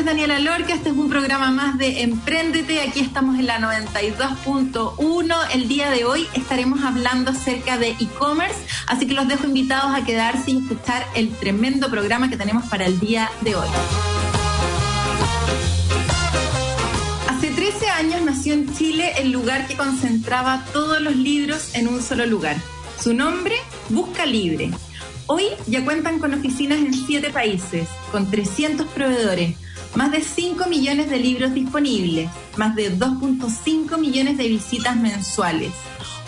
Es Daniela Lorca, este es un programa más de Empréndete, aquí estamos en la 92.1. El día de hoy estaremos hablando acerca de e-commerce, así que los dejo invitados a quedarse y escuchar el tremendo programa que tenemos para el día de hoy. Hace 13 años nació en Chile el lugar que concentraba todos los libros en un solo lugar. Su nombre, Busca Libre. Hoy ya cuentan con oficinas en 7 países, con 300 proveedores, más de 5 millones de libros disponibles, más de 2.5 millones de visitas mensuales.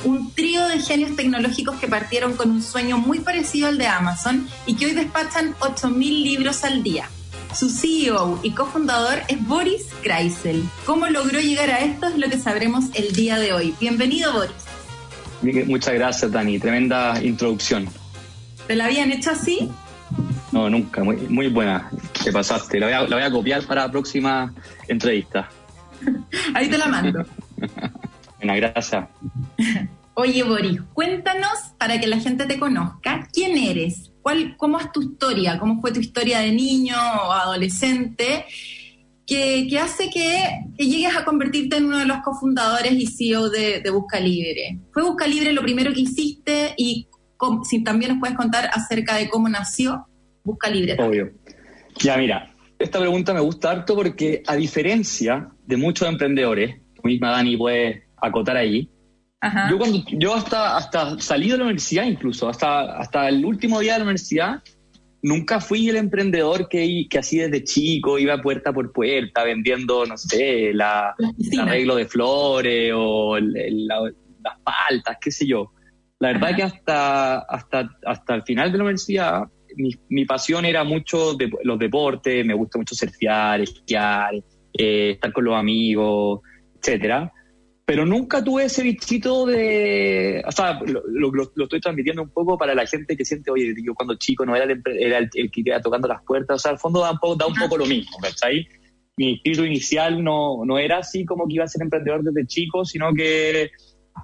Un trío de genios tecnológicos que partieron con un sueño muy parecido al de Amazon y que hoy despachan 8.000 libros al día. Su CEO y cofundador es Boris Kreisel. ¿Cómo logró llegar a esto? Es lo que sabremos el día de hoy. Bienvenido, Boris. Muchas gracias, Dani. Tremenda introducción. ¿Te la habían hecho así? No, nunca. Muy, muy buena. Te pasaste. La voy, a, la voy a copiar para la próxima entrevista. Ahí te la mando. Buena, gracias. Oye, Boris, cuéntanos para que la gente te conozca. ¿Quién eres? ¿Cuál, ¿Cómo es tu historia? ¿Cómo fue tu historia de niño o adolescente? Que, que hace que, que, llegues a convertirte en uno de los cofundadores y CEO de, de, Busca Libre. ¿Fue Busca Libre lo primero que hiciste? Y si también nos puedes contar acerca de cómo nació Busca Libre. Obvio. Ya, mira, esta pregunta me gusta harto porque a diferencia de muchos emprendedores, tú misma Dani puede acotar ahí, Ajá. Yo, cuando, yo hasta, hasta salí de la universidad incluso, hasta, hasta el último día de la universidad, nunca fui el emprendedor que, que así desde chico iba puerta por puerta vendiendo, no sé, la, el arreglo de flores o el, el, la, las paltas, qué sé yo. La verdad es que hasta, hasta, hasta el final de la universidad mi, mi pasión era mucho de, los deportes, me gusta mucho surfear, esquiar, eh, estar con los amigos, etcétera pero nunca tuve ese bichito de, o sea, lo, lo, lo, estoy transmitiendo un poco para la gente que siente, oye, yo cuando chico no era el, era el, el que iba tocando las puertas, o sea, al fondo da un poco, da un poco lo mismo, ¿cachai? Mi espíritu inicial no, no era así como que iba a ser emprendedor desde chico, sino que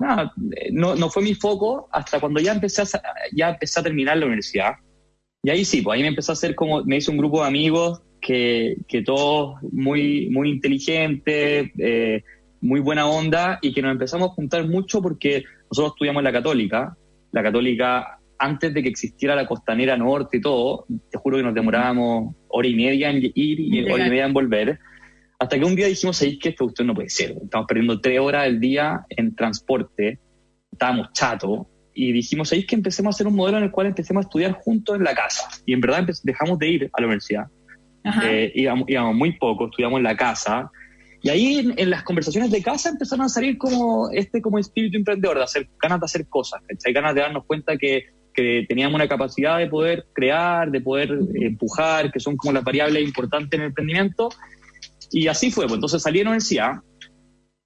nada, no, no fue mi foco hasta cuando ya empecé a, ya empecé a terminar la universidad. Y ahí sí, pues ahí me empezó a hacer como, me hice un grupo de amigos que, que todos muy, muy inteligentes, eh, muy buena onda y que nos empezamos a juntar mucho porque nosotros estudiamos en la católica, la católica antes de que existiera la costanera norte y todo, te juro que nos demorábamos hora y media en ir y hora y media en volver, hasta que un día dijimos, ¿sabéis que esto usted no puede ser? Estamos perdiendo tres horas del día en transporte, estábamos chatos, y dijimos, ¿sabéis que empecemos a hacer un modelo en el cual empecemos a estudiar juntos en la casa? Y en verdad dejamos de ir a la universidad. Eh, íbamos, íbamos muy poco, estudiamos en la casa, y ahí en, en, las conversaciones de casa empezaron a salir como este como espíritu emprendedor, de hacer ganas de hacer cosas, hay ganas de darnos cuenta que, que, teníamos una capacidad de poder crear, de poder empujar, que son como las variables importantes en el emprendimiento. Y así fue, pues entonces salí de la universidad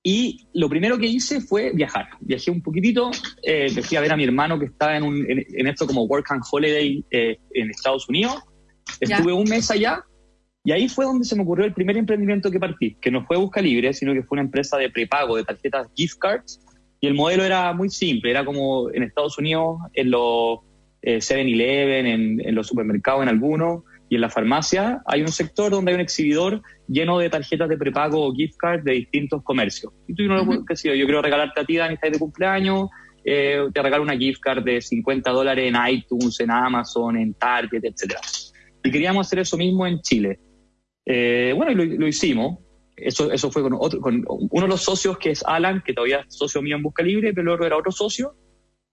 y lo primero que hice fue viajar. Viajé un poquitito, eh, fui a ver a mi hermano que estaba en, un, en, en esto como Work and Holiday eh, en Estados Unidos. Estuve ya. un mes allá y ahí fue donde se me ocurrió el primer emprendimiento que partí, que no fue Busca Libre, sino que fue una empresa de prepago de tarjetas gift cards. Y el modelo era muy simple, era como en Estados Unidos, en los eh, 7-Eleven, en, en, los supermercados, en algunos, y en la farmacia hay un sector donde hay un exhibidor lleno de tarjetas de prepago o gift cards de distintos comercios. Y tú, no, uh -huh. sé yo, yo quiero regalarte a ti, Dani, estás de cumpleaños, eh, te regalo una gift card de 50 dólares en iTunes, en Amazon, en Target, etcétera. Y queríamos hacer eso mismo en Chile. Eh, bueno, y lo, lo, hicimos. Eso, eso fue con, otro, con uno de los socios que es Alan, que todavía es socio mío en Busca Libre, pero el otro era otro socio.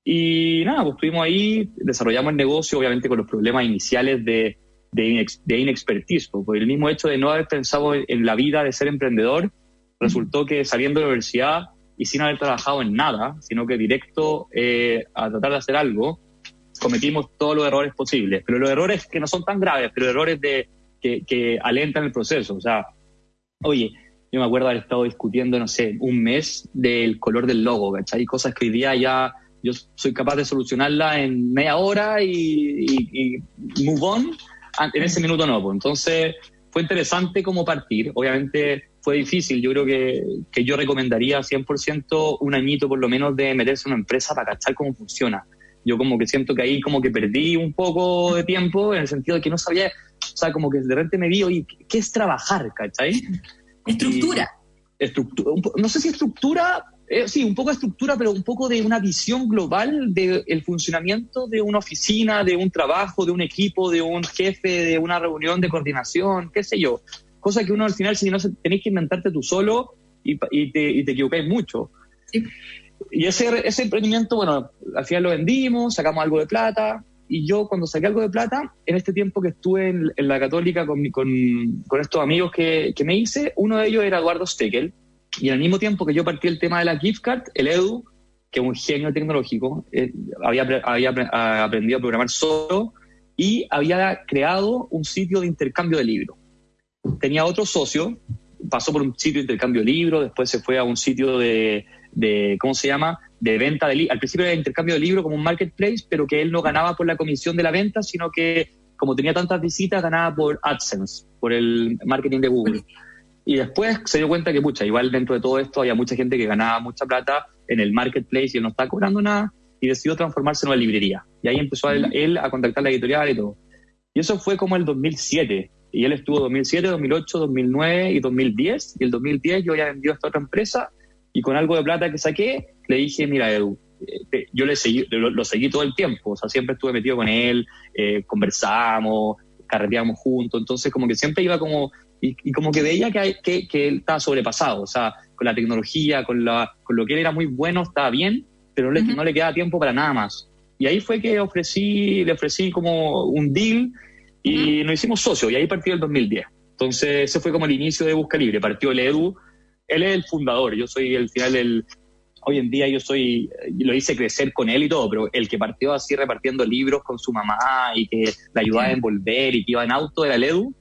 Y nada, pues estuvimos ahí, desarrollamos el negocio, obviamente con los problemas iniciales de, de, inex, de inexpertise, porque el mismo hecho de no haber pensado en la vida de ser emprendedor, resultó que saliendo de la universidad y sin haber trabajado en nada, sino que directo eh, a tratar de hacer algo, cometimos todos los errores posibles. Pero los errores que no son tan graves, pero errores de que, que alentan el proceso. O sea, oye, yo me acuerdo haber estado discutiendo, no sé, un mes del color del logo, ¿cachai? Cosas que hoy día ya yo soy capaz de solucionarla en media hora y, move on. En ese minuto no, pues. Entonces fue interesante como partir. Obviamente fue difícil. Yo creo que, que yo recomendaría 100% un añito por lo menos de meterse en una empresa para cachar cómo funciona. Yo como que siento que ahí como que perdí un poco de tiempo en el sentido de que no sabía, o sea, como que de repente me vi, oye, ¿qué es trabajar, cachai? Estructura. estructura no sé si estructura, eh, sí, un poco de estructura, pero un poco de una visión global del funcionamiento de una oficina, de un trabajo, de un equipo, de un jefe, de una reunión de coordinación, qué sé yo. Cosa que uno al final, si no tenéis que inventarte tú solo y, te, y te equivocáis mucho. Y ese, ese emprendimiento, bueno, al final lo vendimos, sacamos algo de plata, y yo cuando saqué algo de plata, en este tiempo que estuve en, la católica con, con, con estos amigos que, que, me hice, uno de ellos era Eduardo Steckel, y al mismo tiempo que yo partí el tema de la gift card, el Edu, que es un genio tecnológico, eh, había, aprendido a programar solo y había creado un sitio de intercambio de libros. Tenía otro socio, pasó por un sitio de intercambio de libros, después se fue a un sitio de, de ¿cómo se llama? de venta de libros. Al principio era intercambio de libros como un marketplace, pero que él no ganaba por la comisión de la venta, sino que como tenía tantas visitas, ganaba por AdSense, por el marketing de Google. Y después se dio cuenta que, pucha, igual dentro de todo esto había mucha gente que ganaba mucha plata en el marketplace y él no estaba cobrando nada y decidió transformarse en una librería. Y ahí empezó él, él, a contactar la editorial y todo. Y eso fue como el 2007. Y él estuvo 2007, 2008, 2009 y 2010. Y el 2010 yo ya vendido a esta otra empresa y con algo de plata que saqué, le dije, mira, Edu, eh, yo le seguí, lo, seguí todo el tiempo, o sea, siempre estuve metido con él, eh, conversamos, carreteamos juntos, entonces como que siempre iba como, y, como que veía que, que, que, él estaba sobrepasado, o sea, con la tecnología, con, la, con lo que él era muy bueno, estaba bien, pero no le, no le quedaba tiempo para nada más. Y ahí fue que ofrecí, le ofrecí como un deal y nos hicimos socios, y ahí partió el 2010. Entonces, ese fue como el inicio de Busca Libre. Partió el Edu, él es el fundador, yo soy el final del... Hoy en día yo soy, lo hice crecer con él y todo, pero el que partió así repartiendo libros con su mamá y que le ayudaba a envolver y que iba en auto era el Edu.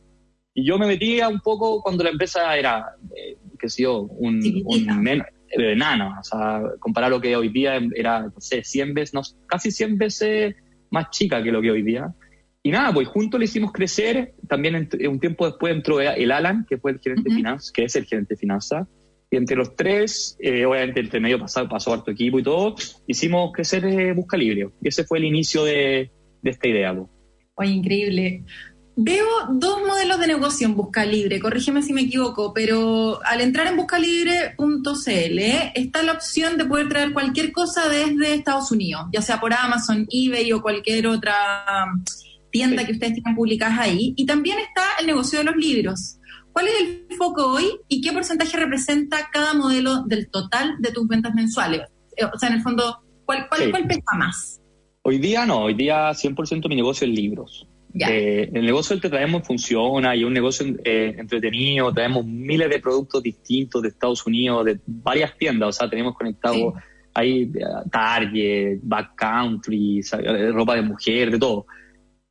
Y yo me metía un poco cuando la empresa era, eh, qué sé yo, un, un enano, o sea, comparar lo que hoy día era, no sé, 100 veces, no, casi 100 veces más chica que lo que hoy día. Y nada, pues juntos le hicimos crecer. También un tiempo después entró el Alan, que fue el gerente de finanzas, que es el gerente de finanzas. Y entre los tres, eh, obviamente entre medio pasado pasó harto equipo y todo, hicimos crecer eh, Busca Libre. Y ese fue el inicio de, esta idea. Oye, increíble. Veo dos modelos de negocio en Busca Libre, corrígeme si me equivoco, pero al entrar en buscalibre.cl está la opción de poder traer cualquier cosa desde Estados Unidos, ya sea por Amazon, eBay o cualquier otra tienda que ustedes tengan publicadas ahí. Y también está el negocio de los libros. ¿Cuál es el foco hoy y qué porcentaje representa cada modelo del total de tus ventas mensuales? Eh, o sea, en el fondo, ¿cuál, cuál, pesa más? Hoy día no, hoy día 100% mi negocio es libros. Eh, el negocio del que traemos funciona y es un negocio eh, entretenido, traemos miles de productos distintos de Estados Unidos, de varias tiendas, o sea, tenemos conectado ahí Target, Backcountry, ropa de mujer, de todo.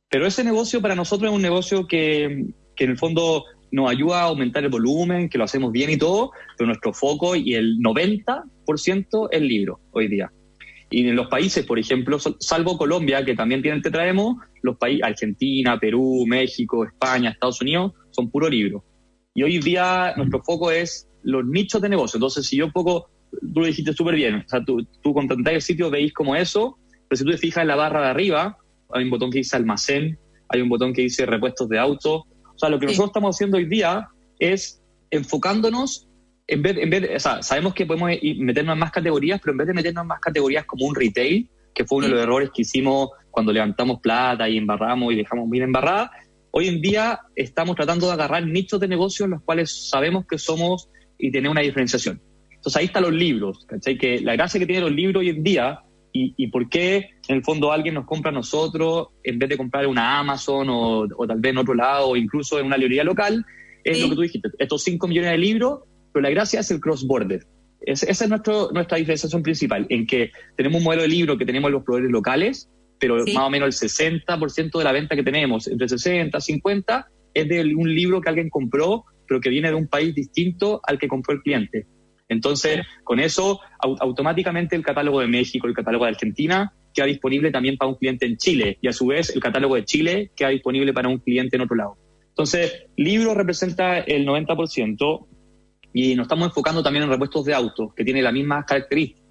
Pero ese negocio para nosotros es un negocio que, que en el fondo nos ayuda a aumentar el volumen, que lo hacemos bien y todo, pero nuestro foco y el 90% es libro hoy día. Y en los países, por ejemplo, salvo Colombia, que también tienen Te Traemos, los países, Argentina, Perú, México, España, Estados Unidos, son puro libro. Y hoy día nuestro foco es los nichos de negocio. Entonces, si yo un poco, tú lo dijiste súper bien, o sea, tú, tú con el sitio veis como eso, pero si tú te fijas en la barra de arriba, hay un botón que dice almacén, hay un botón que dice repuestos de auto, o sea, lo que nosotros estamos haciendo hoy día es enfocándonos, en vez, en vez o sea, sabemos que podemos meternos en más categorías, pero en vez de meternos en más categorías como un retail, que fue uno de los errores que hicimos cuando levantamos plata y embarramos y dejamos bien embarrada, hoy en día estamos tratando de agarrar nichos de negocios en los cuales sabemos que somos y tener una diferenciación. Entonces ahí están los libros, ¿cachai? Que la gracia que tienen los libros hoy en día y, por qué en el fondo alguien nos compra a nosotros en vez de comprar en una Amazon o, tal vez en otro lado o incluso en una librería local, es lo que tú dijiste, estos 5 millones de libros, pero la gracia es el cross-border. esa es nuestro, nuestra diferenciación principal, en que tenemos un modelo de libro que tenemos los proveedores locales, pero más o menos el 60% de la venta que tenemos, entre 60 y 50, es de un libro que alguien compró pero que viene de un país distinto al que compró el cliente. Entonces, con eso, automáticamente el catálogo de México, el catálogo de Argentina, queda disponible también para un cliente en Chile y a su vez el catálogo de Chile queda disponible para un cliente en otro lado. Entonces, libro representa el 90% y nos estamos enfocando también en repuestos de autos, que tiene las mismas características,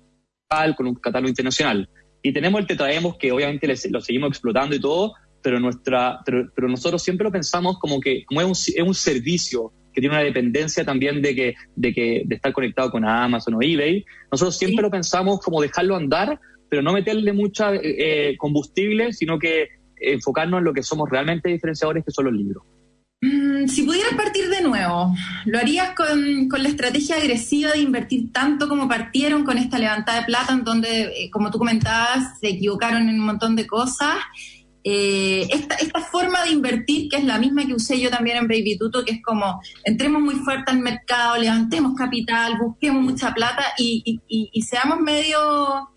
con un catálogo internacional. Y tenemos el Te Traemos, que obviamente lo seguimos explotando y todo, pero, nuestra, pero, nosotros siempre lo pensamos como que como es un, es un servicio que tiene una dependencia también de que, de que de estar conectado con Amazon o eBay. Nosotros siempre lo pensamos como dejarlo andar, pero no meterle mucha eh, combustible, sino que enfocarnos en lo que somos realmente diferenciadores, que son los libros. Mm, si pudieras partir de nuevo, ¿lo harías con, la estrategia agresiva de invertir tanto como partieron con esta levantada de plata, en donde, eh, como tú comentabas, se equivocaron en un montón de cosas? Eh, esta, esta, forma de invertir, que es la misma que usé yo también en Baby Tuto, que es como entremos muy fuerte al mercado, levantemos capital, busquemos mucha plata y, y seamos medio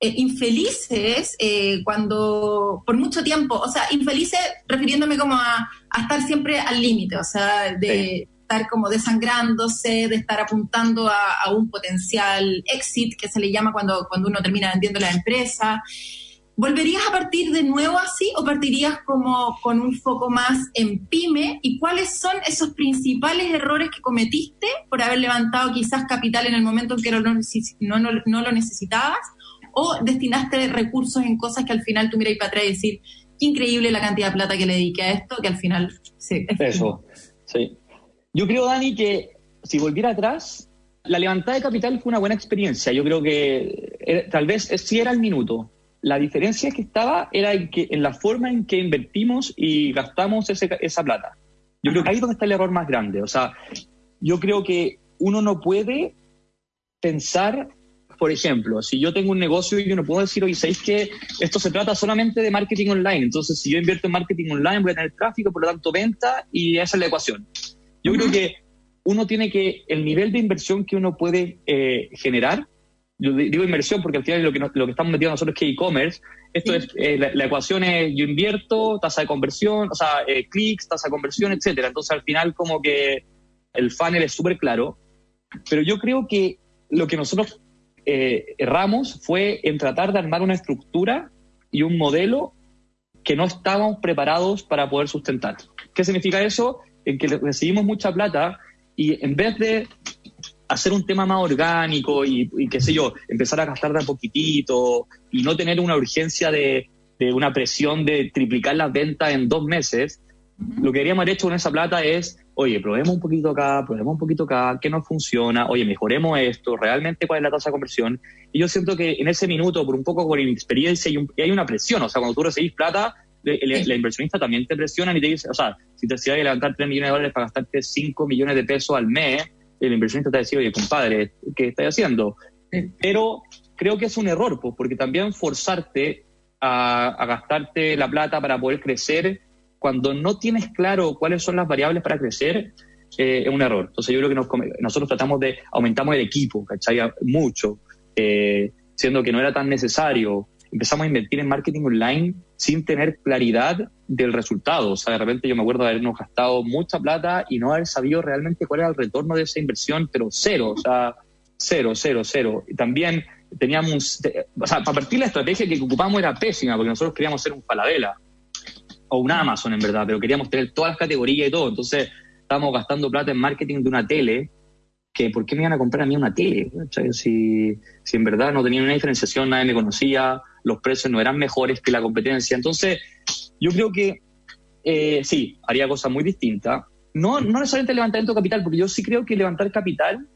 eh, infelices eh, cuando por mucho tiempo, o sea, infelices refiriéndome como a, estar siempre al límite, o sea, de estar como desangrándose, de estar apuntando a, un potencial exit, que se le llama cuando, cuando uno termina vendiendo la empresa. ¿Volverías a partir de nuevo así o partirías como con un foco más en pyme? ¿Y cuáles son esos principales errores que cometiste por haber levantado quizás capital en el momento en que no, no, no lo necesitabas? O destinaste recursos en cosas que al final tú miras para atrás y decir, qué increíble la cantidad de plata que le dediqué a esto, que al final sí. Eso, sí. Yo creo, Dani, que si volviera atrás, la levantada de capital fue una buena experiencia. Yo creo que tal vez sí era el minuto. La diferencia que estaba era en, que, en la forma en que invertimos y gastamos esa plata. Yo creo que ahí es donde está el error más grande. O sea, yo creo que uno no puede pensar por ejemplo, si yo tengo un negocio y yo no puedo decir, oye, ¿sabéis que esto se trata solamente de marketing online? Entonces, si yo invierto en marketing online, voy a tener tráfico, por lo tanto, venta, y esa es la ecuación. Yo creo que uno tiene que, el nivel de inversión que uno puede eh, generar, yo digo inversión porque al final lo que, lo que estamos metiendo nosotros es que e-commerce, esto es, eh, la, ecuación es yo invierto, tasa de conversión, o sea, eh, clics, tasa de conversión, etcétera. Entonces, al final, como que el funnel es súper claro, pero yo creo que lo que nosotros eh, erramos fue en tratar de armar una estructura y un modelo que no estábamos preparados para poder sustentar. ¿Qué significa eso? En que recibimos mucha plata y en vez de hacer un tema más orgánico y, qué sé yo, empezar a gastar de a poquitito y no tener una urgencia de, de una presión de triplicar las ventas en dos meses, lo que queríamos haber hecho con esa plata es oye, probemos un poquito acá, probemos un poquito acá, qué nos funciona, oye, mejoremos esto, realmente cuál es la tasa de conversión. Y yo siento que en ese minuto, por un poco con inexperiencia, y, hay una presión, o sea, cuando tú recibís plata, la inversionista también te presiona y te dice, o sea, si te decía que levantar 3 millones de dólares para gastarte 5 millones de pesos al mes, el inversionista te decía, oye, compadre, ¿qué estás haciendo? Pero creo que es un error, pues, porque también forzarte a gastarte la plata para poder crecer cuando no tienes claro cuáles son las variables para crecer, eh, es un error. Entonces yo creo que nosotros tratamos de, aumentamos el equipo, ¿cachai? Mucho, eh, siendo que no era tan necesario. Empezamos a invertir en marketing online sin tener claridad del resultado. O sea, de repente yo me acuerdo de habernos gastado mucha plata y no haber sabido realmente cuál era el retorno de esa inversión, pero cero, o sea, cero, cero, cero. Y también teníamos, o sea, para partir la estrategia que ocupamos era pésima, porque nosotros queríamos ser un paladela o un Amazon en verdad, pero queríamos tener todas las categorías y todo. Entonces estábamos gastando plata en marketing de una tele, que ¿por qué me iban a comprar a mí una tele? Si, si en verdad no tenía una diferenciación, nadie me conocía, los precios no eran mejores que la competencia. Entonces yo creo que eh, sí, haría cosas muy distintas. No, no necesariamente levantamiento de capital, porque yo sí creo que levantar capital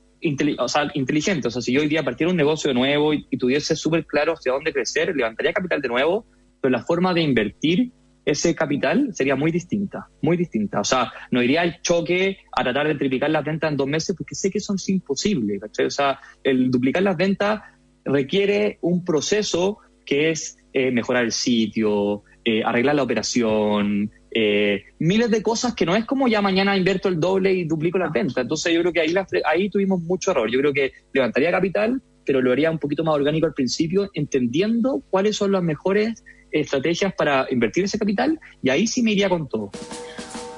o sea, inteligente. O sea, si yo hoy día partiera un negocio de nuevo y, y tuviese súper claro hacia dónde crecer, levantaría capital de nuevo, pero la forma de invertir ese capital sería muy distinta, muy distinta. O sea, no iría al choque a tratar de triplicar las ventas en dos meses porque sé que eso es imposible. O sea, el duplicar las ventas requiere un proceso que es eh, mejorar el sitio, eh, arreglar la operación, eh, miles de cosas que no es como ya mañana invierto el doble y duplico las ventas. Entonces yo creo que ahí, ahí tuvimos mucho error. Yo creo que levantaría capital, pero lo haría un poquito más orgánico al principio, entendiendo cuáles son las mejores estrategias para invertir ese capital y ahí sí me iría con todo.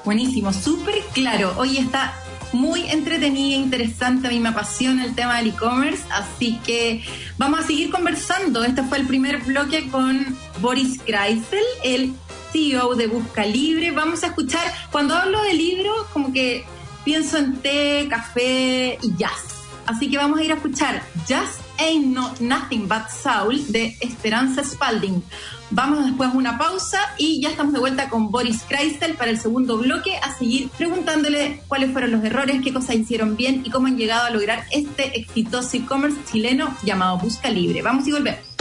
Buenísimo, súper claro. Hoy está muy entretenida, interesante. A mí me apasiona el tema del e-commerce, así que vamos a seguir conversando. Este fue el primer bloque con Boris Kreisel, el CEO de Busca Libre. Vamos a escuchar, cuando hablo de libro, como que pienso en té, café y jazz. Así que vamos a ir a escuchar Just Ain't no, Nothing But Soul de Esperanza Spalding. Vamos después a una pausa y ya estamos de vuelta con Boris Kreisel para el segundo bloque a seguir preguntándole cuáles fueron los errores, qué cosas hicieron bien y cómo han llegado a lograr este exitoso e-commerce chileno llamado Busca Libre. Vamos y volvemos.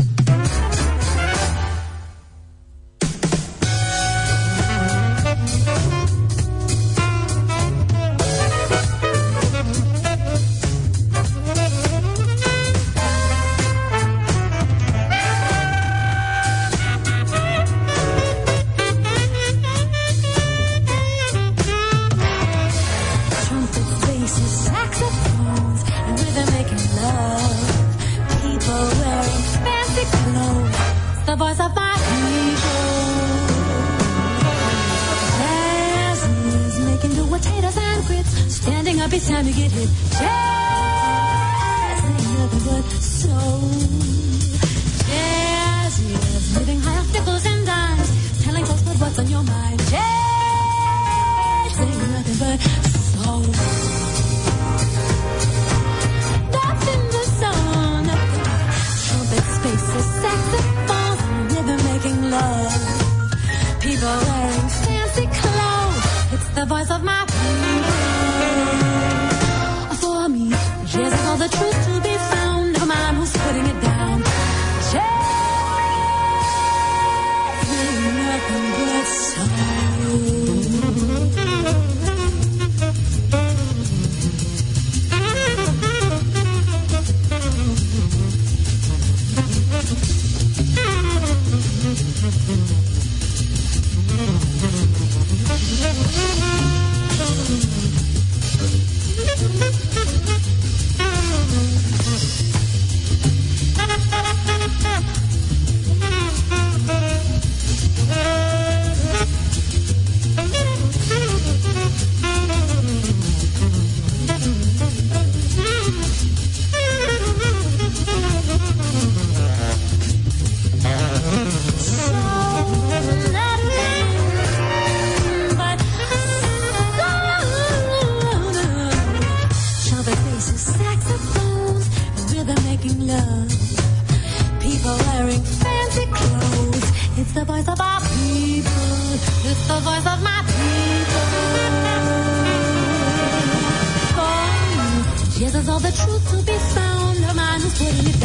all the truth to be found. a man who's putting it.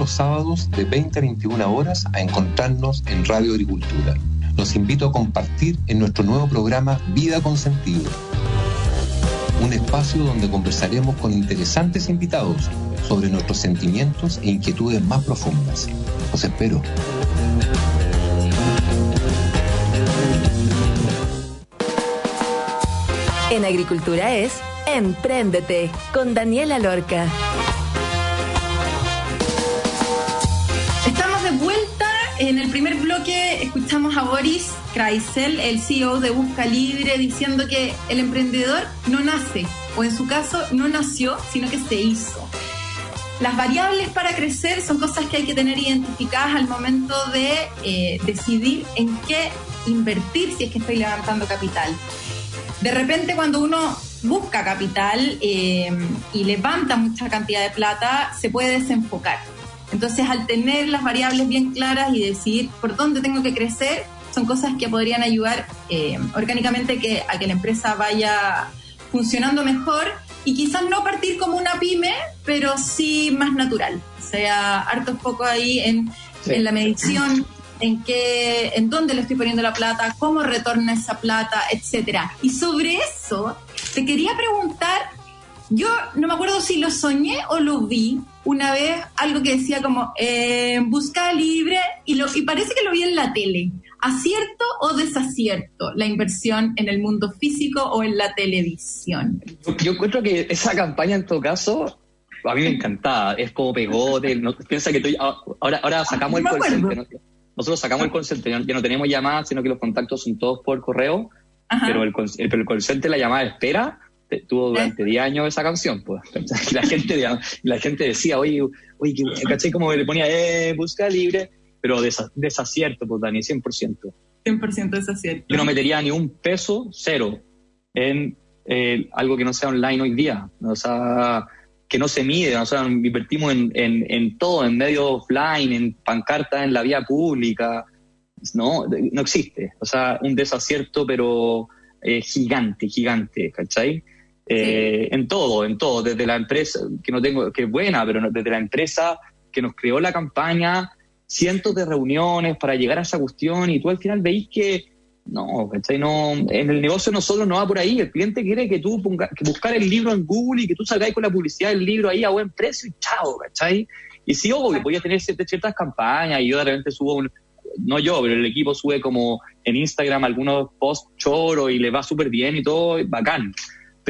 Los sábados de 20 a 21 horas a encontrarnos en Radio Agricultura. Los invito a compartir en nuestro nuevo programa Vida con Sentido. Un espacio donde conversaremos con interesantes invitados sobre nuestros sentimientos e inquietudes más profundas. Los espero. En Agricultura es Empréndete con Daniela Lorca. Primer bloque escuchamos a Boris Kreisel, el CEO de Busca Libre, diciendo que el emprendedor no nace, o en su caso no nació, sino que se hizo. las variables para crecer son cosas que hay que tener identificadas al momento de eh, decidir en qué invertir si es que estoy levantando capital. De repente cuando uno busca capital eh, y levanta mucha cantidad de plata, se puede desenfocar. Entonces, al tener las variables bien claras y decidir por dónde tengo que crecer, son cosas que podrían ayudar eh, orgánicamente que, a que la empresa vaya funcionando mejor y quizás no partir como una pyme, pero sí más natural. O sea, harto poco ahí en, en la medición, en qué, en dónde le estoy poniendo la plata, cómo retorna esa plata, etcétera. Y sobre eso, te quería preguntar, yo no me acuerdo si lo soñé o lo vi una vez, algo que decía como eh, busca libre, y, lo, y parece que lo vi en la tele. ¿Acierto o desacierto la inversión en el mundo físico o en la televisión? Yo encuentro que esa campaña en todo caso a mí me encantaba, es como pegote, piensa que ahora, ahora sacamos el call nosotros sacamos el call ya no tenemos llamadas, sino que los contactos son todos por correo, pero el, el, el la llamada de tuvo durante 10 años esa canción, pues. la gente, la gente decía, oye, oye, ¿caché? Como le ponía, eh, busca libre, pero desacierto, pues, Dani, 100%. 100% desacierto. Yo no metería ni un peso, cero, en eh, algo que no sea online hoy día. O sea, que no se mide, o sea, invertimos en, en, en todo, en medio offline, en pancartas en la vía pública. No, no existe. O sea, un desacierto, pero eh, gigante, gigante, ¿cachai? Eh, en todo, en todo, desde la empresa, que no tengo, que es buena, pero desde la empresa que nos creó la campaña, cientos de reuniones para llegar a esa cuestión y tú al final veis que no, ¿cachai? No, en el negocio no solo no va por ahí, el cliente quiere que tú pongas, que buscar el libro en Google y que tú salgáis con la publicidad del libro ahí a buen precio y chao, ¿cachai? Y sí, obvio, voy a tener ciertas, ciertas campañas y yo de repente subo un, no yo, pero el equipo sube como en Instagram algunos posts choro y le va súper bien y todo, bacán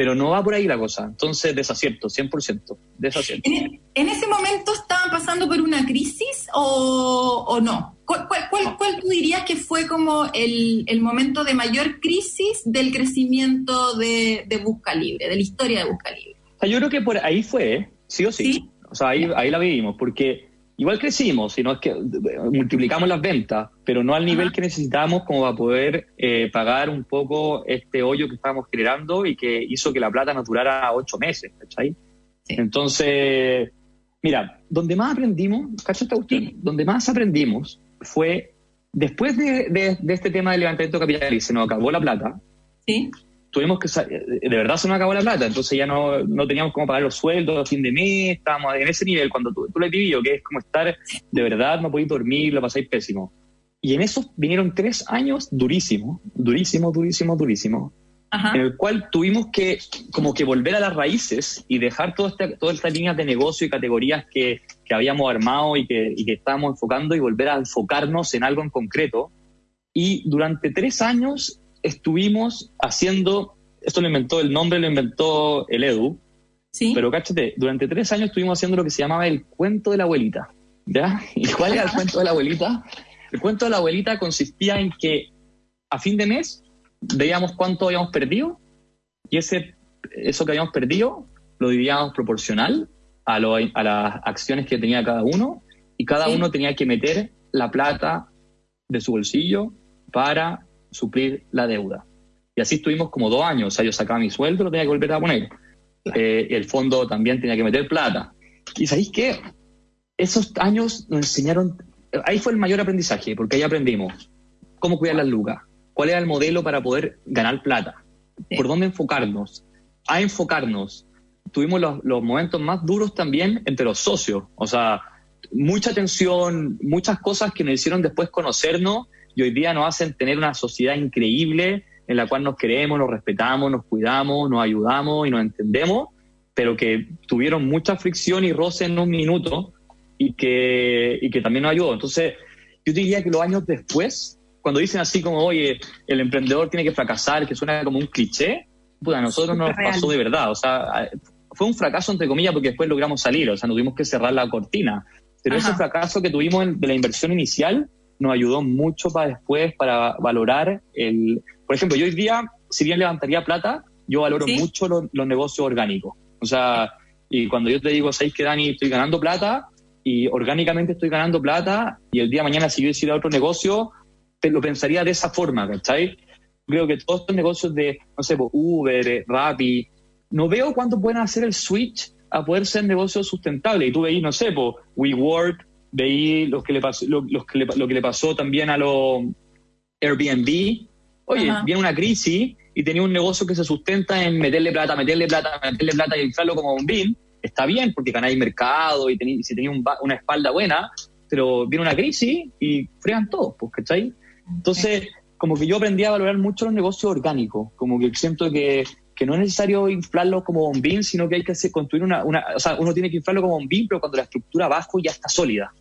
pero no va por ahí la cosa. Entonces, desacierto, 100%, desacierto. ¿En, ¿En, ese momento estaban pasando por una crisis o, no? ¿Cuál, cuál, tú dirías que fue como el, momento de mayor crisis del crecimiento de, Busca Libre, de la historia de Busca Libre? yo creo que por ahí fue, ¿eh? sí o sí. O sea, ahí, ahí la vivimos, porque igual crecimos, sino es que multiplicamos las ventas, pero no al nivel que necesitamos como para poder eh, pagar un poco este hoyo que estábamos generando y que hizo que la plata nos durara ocho meses, ¿cachai? Entonces, mira, donde más aprendimos, ¿cachai cuestión? Donde más aprendimos fue después de, de, este tema de levantamiento capital y se nos acabó la plata. Sí tuvimos que de verdad se nos acabó la plata, entonces ya no, no teníamos cómo pagar los sueldos a fin de mes, estábamos en ese nivel cuando tú, tú lo has vivido, que es como estar, de verdad no podéis dormir, lo pasáis pésimo. Y en eso vinieron tres años durísimos, durísimos, durísimos, durísimos, en el cual tuvimos que como que volver a las raíces y dejar toda esta, todas estas líneas de negocio y categorías que, que habíamos armado y que, y que estábamos enfocando y volver a enfocarnos en algo en concreto. Y durante tres años estuvimos haciendo, esto lo inventó, el nombre lo inventó el Edu, ¿Sí? pero cáchate, durante tres años estuvimos haciendo lo que se llamaba el cuento de la abuelita. ¿Ya? ¿Y cuál era el cuento de la abuelita? El cuento de la abuelita consistía en que a fin de mes veíamos cuánto habíamos perdido y ese, eso que habíamos perdido lo dividíamos proporcional a, a las acciones que tenía cada uno y cada uno tenía que meter la plata de su bolsillo para suplir la deuda. Y así estuvimos como dos años. O sea, yo sacaba mi sueldo, lo tenía que volver a poner. Eh, el fondo también tenía que meter plata. Y sabéis qué? Esos años nos enseñaron. Ahí fue el mayor aprendizaje, porque ahí aprendimos cómo cuidar las lucas, cuál era el modelo para poder ganar plata, por dónde enfocarnos, a enfocarnos. Tuvimos los, los momentos más duros también entre los socios. O sea, mucha tensión, muchas cosas que nos hicieron después conocernos y hoy día nos hacen tener una sociedad increíble en la cual nos queremos, nos respetamos, nos cuidamos, nos ayudamos y nos entendemos, pero que tuvieron mucha fricción y roce en un minuto y que, y que también nos ayudó. Entonces, yo diría que los años después, cuando dicen así como, oye, el emprendedor tiene que fracasar, que suena como un cliché, pues a nosotros nos pasó de verdad. O sea, fue un fracaso entre comillas porque después logramos salir, o sea, no tuvimos que cerrar la cortina. Pero ese fracaso que tuvimos de la inversión inicial nos ayudó mucho para después, para valorar el... Por ejemplo, yo hoy día, si bien levantaría plata, yo valoro mucho los negocios orgánicos. O sea, Y cuando yo te digo, ¿sabéis que Dani, estoy ganando plata? Y orgánicamente estoy ganando plata, y el día de mañana si yo hiciera otro negocio, te lo pensaría de esa forma, ¿cachai? Creo que todos estos negocios de, no sé, Uber, eh, Rappi, no veo cuánto pueden hacer el switch a poder ser negocios sustentables. Y tú veis, no sé, pues, WeWork, veí lo que le pasó, lo, que le, lo que le pasó también a los Airbnb. Oye, viene una crisis y tenía un negocio que se sustenta en meterle plata, meterle plata, meterle plata y inflarlo como un bin. Está bien porque ganáis mercado y si tenía una espalda buena, pero viene una crisis y fregan todo, pues, ¿cachai? Entonces, como que yo aprendí a valorar mucho los negocios orgánicos, como que siento que que no es necesario inflarlo como bombín, sino que hay que hacer, construir una, una, o sea, uno tiene que inflarlo como bombín, pero cuando la estructura abajo ya está sólida.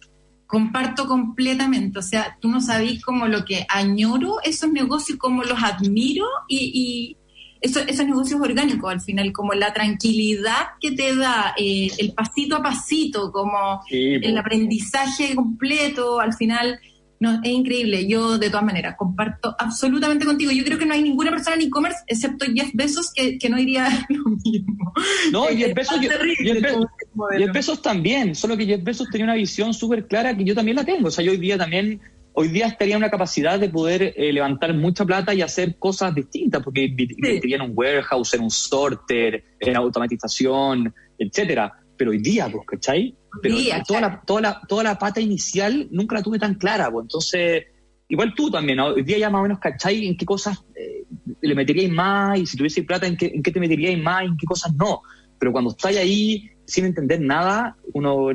Comparto completamente, o sea, tú no sabís como lo que añoro esos negocios, como los admiro y, esos, negocios orgánicos al final, como la tranquilidad que te da, eh, el pasito a pasito, como el aprendizaje completo, al final no, es increíble. Yo, de todas maneras, comparto absolutamente contigo. Yo creo que no hay ninguna persona en e-commerce, excepto Jeff Bezos, que, no diría lo mismo. No, Jeff Bezos, Jeff Bezos también, solo que Jeff Bezos tenía una visión súper clara que yo también la tengo. O sea, yo hoy día también, hoy día estaría una capacidad de poder eh, levantar mucha plata y hacer cosas distintas, porque invertiría en un warehouse, en un sorter, en automatización, etcétera. Pero hoy día, pues, ¿cachai? Pero toda, la, toda, la, toda la pata inicial nunca la tuve tan clara, pues entonces, igual tú también, hoy día ya más o menos cachai en qué cosas eh, le meteríais más y si tuviese plata en qué, en qué te meteríais más y en qué cosas no. Pero cuando estáis ahí sin entender nada, uno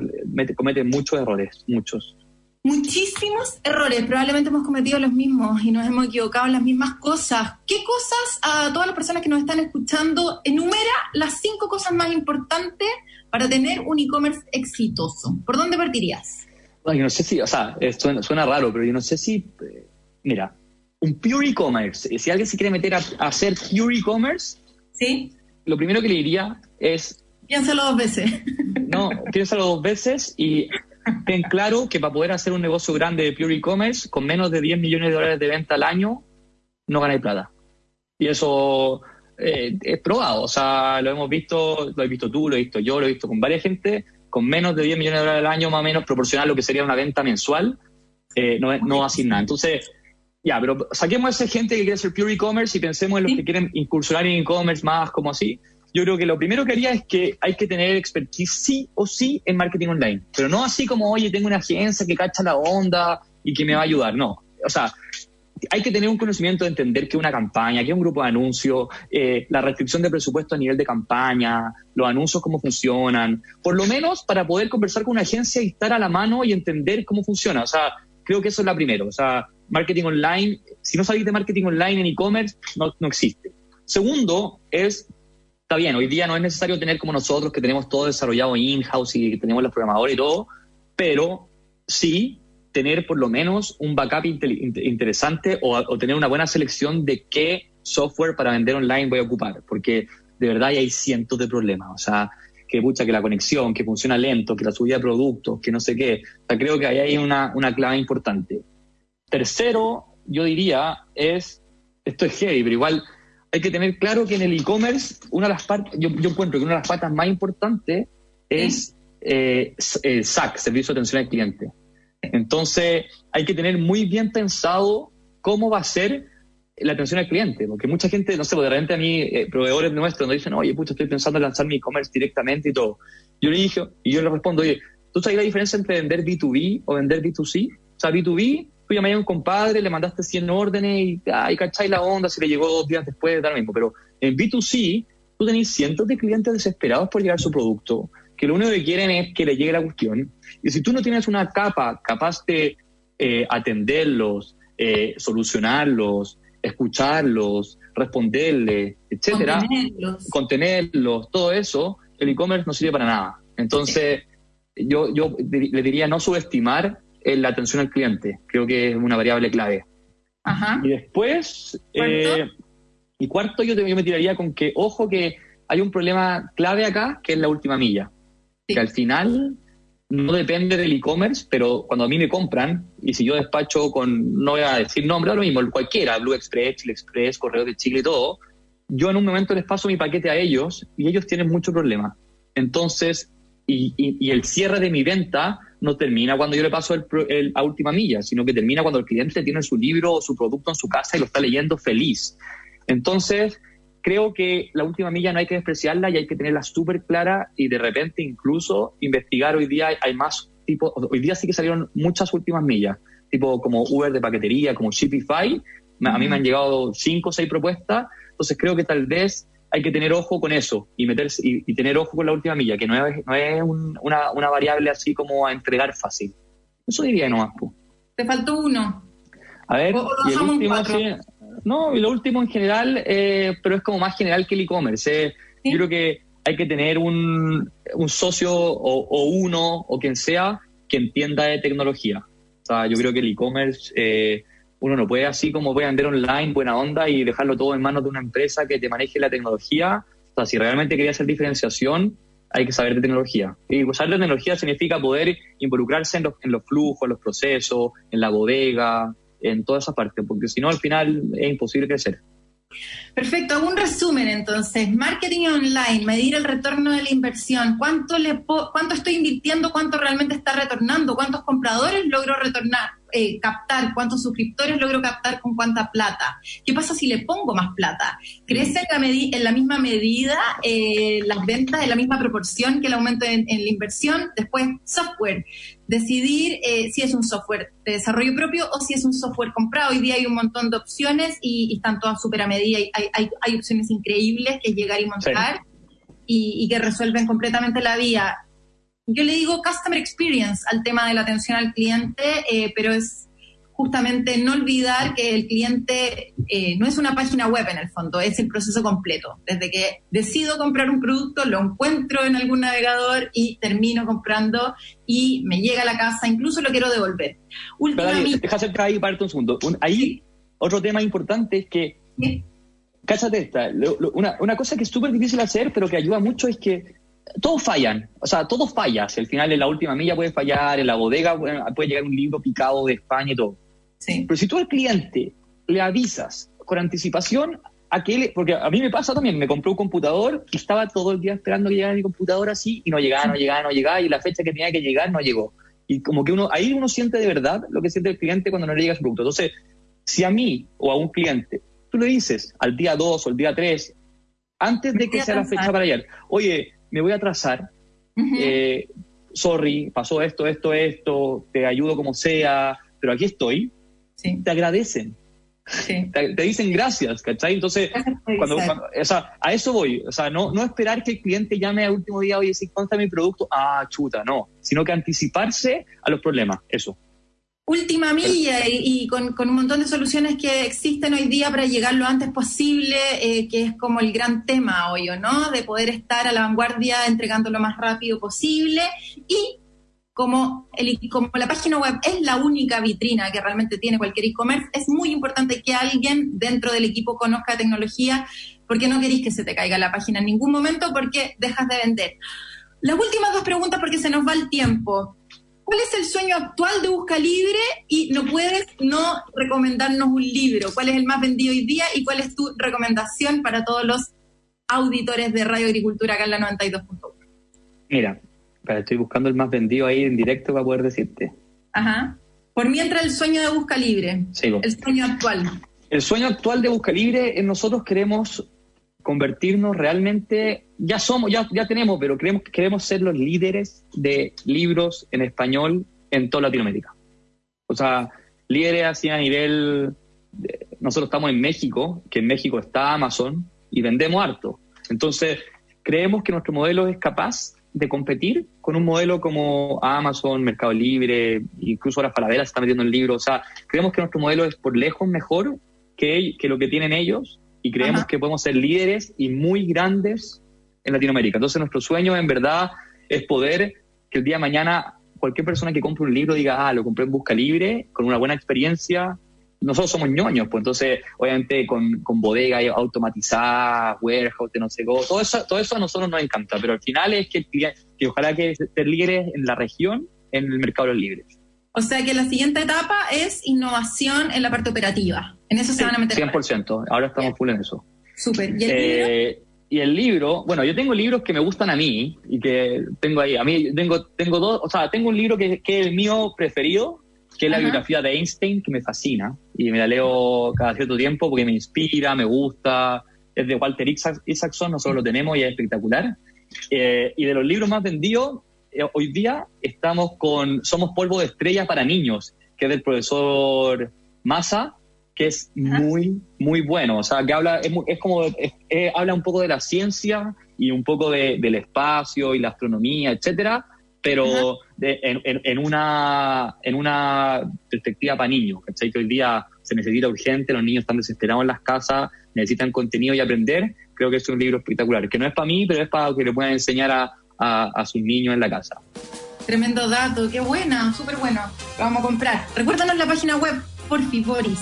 comete muchos errores, muchos. Muchísimos errores, probablemente hemos cometido los mismos y nos hemos equivocado en las mismas cosas. ¿Qué cosas a todas las personas que nos están escuchando enumera las cinco cosas más importantes para tener un e-commerce exitoso? ¿Por dónde partirías? Yo no sé si, o sea, suena, raro, pero yo no sé si, eh, mira, un pure e-commerce, si alguien se quiere meter a, hacer pure e-commerce, ¿Sí? lo primero que le diría es... Piénsalo dos veces. No, piénsalo dos veces y ten claro que para poder hacer un negocio grande de pure e-commerce, con menos de 10 millones de dólares de venta al año, no ganáis plata. Y eso eh, es probado. O sea, lo hemos visto, lo he visto tú, lo he visto yo, lo he visto con varias gente, con menos de 10 millones de dólares al año, más o menos proporcional a lo que sería una venta mensual, eh, no, no a nada. Entonces, ya, pero saquemos a esa gente que quiere hacer pure e-commerce y pensemos en los que quieren incursionar en e-commerce más como así. Yo creo que lo primero que haría es que hay que tener expertise sí o sí en marketing online, pero no así como, oye, tengo una agencia que cacha la onda y que me va a ayudar, no. O sea, hay que tener un conocimiento de entender que una campaña, que un grupo de anuncios, eh, la restricción de presupuesto a nivel de campaña, los anuncios cómo funcionan, por lo menos para poder conversar con una agencia y estar a la mano y entender cómo funciona. O sea, creo que eso es la primera. O sea, marketing online, si no sabéis de marketing online en e-commerce, no, no existe. Segundo es, está bien, hoy día no es necesario tener como nosotros que tenemos todo desarrollado in-house y que tenemos los programadores y todo, pero sí tener por lo menos un backup interesante o, tener una buena selección de qué software para vender online voy a ocupar, porque de verdad hay cientos de problemas, o sea, que mucha que la conexión, que funciona lento, que la subida de productos, que no sé qué, o sea, creo que ahí hay una, una clave importante. Tercero, yo diría, es, esto es heavy, pero igual hay que tener claro que en el e-commerce, una de las partes, yo, encuentro que una de las patas más importantes es eh, el SAC, Servicio de Atención al Cliente. Entonces, hay que tener muy bien pensado cómo va a ser la atención al cliente, porque mucha gente, no sé, de repente a mí, eh, proveedores nuestros, nos dicen, oye, pucha, estoy pensando en lanzar mi e-commerce directamente y todo. Yo le dije, y yo le respondo, oye, ¿tú sabes la diferencia entre vender B2B o vender B2C? O sea, B2B, tú llamas a un compadre, le mandaste 100 órdenes y, ah, y cacháis la onda, si le llegó dos días después, da lo mismo. Pero en B2C, tú tenés cientos de clientes desesperados por llegar su producto, que lo único que quieren es que le llegue la cuestión. Y si tú no tienes una capa capaz de eh, atenderlos, eh, solucionarlos, escucharlos, responderles, etcétera, contenerlos. todo eso, el e-commerce no sirve para nada. Entonces, yo, yo le diría no subestimar la atención al cliente. Creo que es una variable clave. Y después, eh, y cuarto, yo, yo me tiraría con que, ojo, que hay un problema clave acá, que es la última milla que al final no depende del e-commerce, pero cuando a mí me compran, y si yo despacho con, no voy a decir nombre, lo mismo, cualquiera, Blue Express, Chile Express, Correo de Chile y todo, yo en un momento les paso mi paquete a ellos y ellos tienen mucho problema. Entonces, y, el cierre de mi venta no termina cuando yo le paso el, a última milla, sino que termina cuando el cliente tiene su libro o su producto en su casa y lo está leyendo feliz. Entonces, creo que la última milla no hay que despreciarla y hay que tenerla súper clara y de repente incluso investigar hoy día hay más tipos, hoy día sí que salieron muchas últimas millas, tipo como Uber de paquetería, como Shopify, a mí me han llegado cinco o seis propuestas, entonces creo que tal vez hay que tener ojo con eso y meterse y, tener ojo con la última milla, que no es, no es una, una, variable así como a entregar fácil. Eso diría nomás. Te faltó uno. A ver, y el último, no, y lo último en general, eh, pero es como más general que el e-commerce. Eh. Yo creo que hay que tener un, un socio o, uno o quien sea que entienda de tecnología. O sea, yo creo que el e-commerce eh, uno no puede así como voy a vender online, buena onda, y dejarlo todo en manos de una empresa que te maneje la tecnología. O sea, si realmente quería hacer diferenciación, hay que saber de tecnología. Y usar de tecnología significa poder involucrarse en los, en los flujos, en los procesos, en la bodega, en toda esa parte, porque si no, al final es imposible crecer. Perfecto, hago un resumen entonces. Marketing online, medir el retorno de la inversión, cuánto, le cuánto estoy invirtiendo, cuánto realmente está retornando, cuántos compradores logro retornar, eh, captar, cuántos suscriptores logro captar con cuánta plata. ¿Qué pasa si le pongo más plata? ¿Crece en la, misma medida eh, las ventas, en la misma proporción que el aumento en, la inversión? Después, software. Decidir eh, si es un software de desarrollo propio o si es un software comprado. Hoy día hay un montón de opciones y, están todas súper a medida. Hay, hay, hay, opciones increíbles que llegar y montar. Y, y, que resuelven completamente la vida yo le digo customer experience al tema de la atención al cliente, eh, pero es justamente no olvidar que el cliente eh, no es una página web en el fondo, es el proceso completo. Desde que decido comprar un producto, lo encuentro en algún navegador y termino comprando y me llega a la casa, incluso lo quiero devolver. Déjame ahí parte un segundo. ahí otro tema importante es que, cállate esta, una, una cosa que es súper difícil hacer, pero que ayuda mucho es que todos fallan, o sea, todos fallan. al final en la última milla puede fallar, en la bodega puede llegar un libro picado de España y todo. Sí. Pero si tú al cliente le avisas con anticipación, a que porque a mí me pasa también, me compré un computador y estaba todo el día esperando que llegara mi computador así y no llegaba, no llegaba, no llegaba y la fecha que tenía que llegar no llegó. Y como que uno, ahí uno siente de verdad lo que siente el cliente cuando no le llega su producto. Entonces, si a mí o a un cliente tú le dices al día 2 o el día 3, antes de que sea la fecha para ayer, oye, me voy a atrasar, eh, sorry, pasó esto, esto, esto, te ayudo como sea, pero aquí estoy, te agradecen. Te, dicen gracias, ¿cachai? Entonces, cuando, o sea, a eso voy, o sea, no, no esperar que el cliente llame al último día, oye, si consta mi producto, ah, chuta, no, sino que anticiparse a los problemas, eso última milla y, con, un montón de soluciones que existen hoy día para llegar lo antes posible, eh, que es como el gran tema hoy, ¿no? De poder estar a la vanguardia entregando lo más rápido posible y como, el, como la página web es la única vitrina que realmente tiene cualquier e-commerce, es muy importante que alguien dentro del equipo conozca tecnología porque no queréis que se te caiga la página en ningún momento porque dejas de vender. Las últimas dos preguntas porque se nos va el tiempo. ¿Cuál es el sueño actual de Busca Libre? Y no puedes no recomendarnos un libro. ¿Cuál es el más vendido hoy día y cuál es tu recomendación para todos los auditores de Radio Agricultura acá en la 92.1? Mira, estoy buscando el más vendido ahí en directo para poder decirte. Ajá. Por mientras el sueño de Busca Libre. Sí, el sueño actual. El sueño actual de Busca Libre es nosotros queremos convertirnos realmente, ya somos, ya, ya tenemos, pero queremos, queremos ser los líderes de libros en español en toda Latinoamérica. O sea, líderes así a nivel, nosotros estamos en México, que en México está Amazon y vendemos harto. Entonces, creemos que nuestro modelo es capaz de competir con un modelo como Amazon, Mercado Libre, incluso ahora Falabella se está metiendo en libros. O sea, creemos que nuestro modelo es por lejos mejor que, que lo que tienen ellos y creemos que podemos ser líderes y muy grandes en Latinoamérica. Entonces nuestro sueño en verdad es poder que el día de mañana cualquier persona que compre un libro diga, ah, lo compré en Busca Libre, con una buena experiencia. Nosotros somos ñoños, pues entonces, obviamente, con, con bodega automatizada, warehouse, no sé cómo, todo eso, todo eso a nosotros nos encanta, pero al final es que, que ojalá que ser líderes en la región, en el mercado de los libres. O sea que la siguiente etapa es innovación en la parte operativa. En eso se van a meter. 100%. Ahora estamos full en eso. Súper. ¿Y el libro? Eh, y el libro, bueno, yo tengo libros que me gustan a mí y que tengo ahí. A mí tengo, tengo dos, o sea, tengo un libro que, que es el mío preferido, que es la biografía de Einstein, que me fascina y me la leo cada cierto tiempo porque me inspira, me gusta. Es de Walter Isaacson, nosotros lo tenemos y es espectacular. Eh, y de los libros más vendidos, eh, hoy día estamos con Somos polvo de estrellas para niños, que es del profesor Massa, que es muy, muy bueno. O sea, que habla, es, es como, habla un poco de la ciencia y un poco del espacio y la astronomía, etcétera, pero en, una, en una perspectiva para niños, ¿cachai? Que hoy día se necesita urgente, los niños están desesperados en las casas, necesitan contenido y aprender. Creo que es un libro espectacular, que no es para mí, pero es para que le puedan enseñar a, a, sus niños en la casa. Tremendo dato, qué buena, súper bueno. Lo vamos a comprar. Recuérdanos la página web, por Boris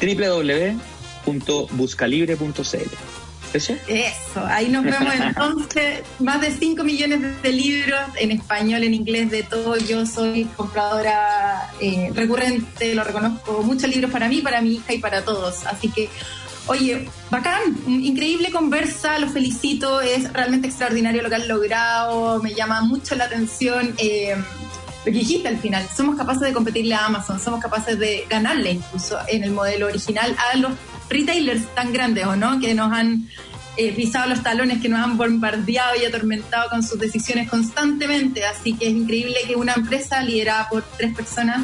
www.buscalibre.cl. ¿Eso? Eso, ahí nos vemos entonces. Más de 5 millones de libros en español, en inglés, de todo. Yo soy compradora eh, recurrente, lo reconozco. Muchos libros para mí, para mi hija y para todos. Así que, oye, bacán, increíble conversa, lo felicito. Es realmente extraordinario lo que han logrado. Me llama mucho la atención. Eh, lo que dijiste al final, somos capaces de competirle a Amazon, somos capaces de ganarle incluso en el modelo original a los retailers tan grandes, ¿o no? Que nos han eh, pisado los talones, que nos han bombardeado y atormentado con sus decisiones constantemente. Así que es increíble que una empresa liderada por tres personas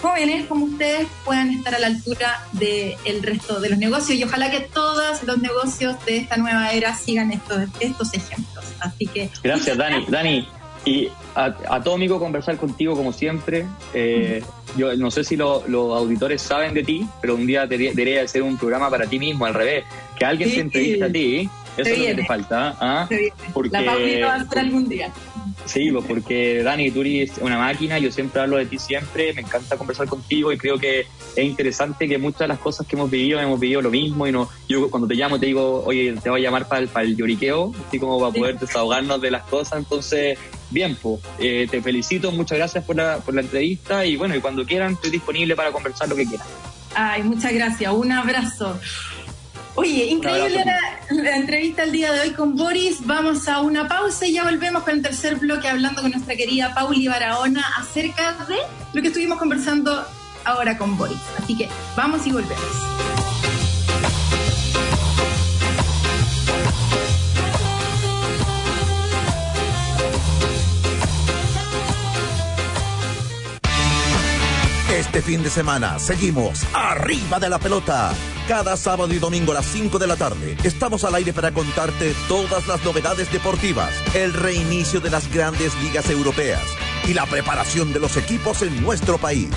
jóvenes como ustedes puedan estar a la altura del resto de los negocios y ojalá que todos los negocios de esta nueva era sigan estos, estos ejemplos. Así que... Gracias, Dani. Dani, y atómico conversar contigo como siempre. Eh, yo no sé si los auditores saben de ti, pero un día debería hacer un programa para ti mismo, al revés, que alguien te entrevista a ti. Eso es lo que te falta. ¿ah? Porque, La va a algún día. Sí, pues porque Dani, tú eres una máquina, yo siempre hablo de ti siempre, me encanta conversar contigo y creo que es interesante que muchas de las cosas que hemos vivido, hemos vivido lo mismo y no, yo cuando te llamo te digo, oye, te voy a llamar para el, para el lloriqueo, así como para poder desahogarnos de las cosas, entonces, bien, pues, eh, te felicito, muchas gracias por la, por la entrevista y bueno, y cuando quieran estoy disponible para conversar lo que quieran. Ay, muchas gracias, un abrazo. Oye, increíble la, entrevista el día de hoy con Boris. Vamos a una pausa y ya volvemos con el tercer bloque hablando con nuestra querida Pauli Barahona acerca de lo que estuvimos conversando ahora con Boris. Así que vamos y volvemos. Este fin de semana seguimos arriba de la pelota. Cada sábado y domingo a las 5 de la tarde estamos al aire para contarte todas las novedades deportivas, el reinicio de las grandes ligas europeas y la preparación de los equipos en nuestro país.